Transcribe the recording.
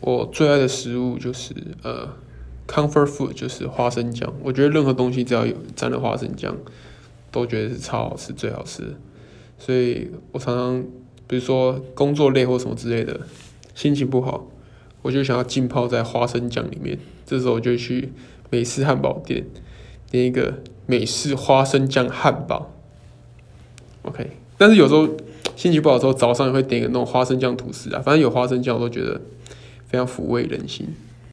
我最爱的食物就是呃，comfort food 就是花生酱。我觉得任何东西只要有沾了花生酱，都觉得是超好吃，最好吃。所以我常常，比如说工作累或什么之类的，心情不好，我就想要浸泡在花生酱里面。这时候我就去美式汉堡店点一个美式花生酱汉堡。OK，但是有时候心情不好的时候，早上也会点一个那种花生酱吐司啊。反正有花生酱，我都觉得非常抚慰人心。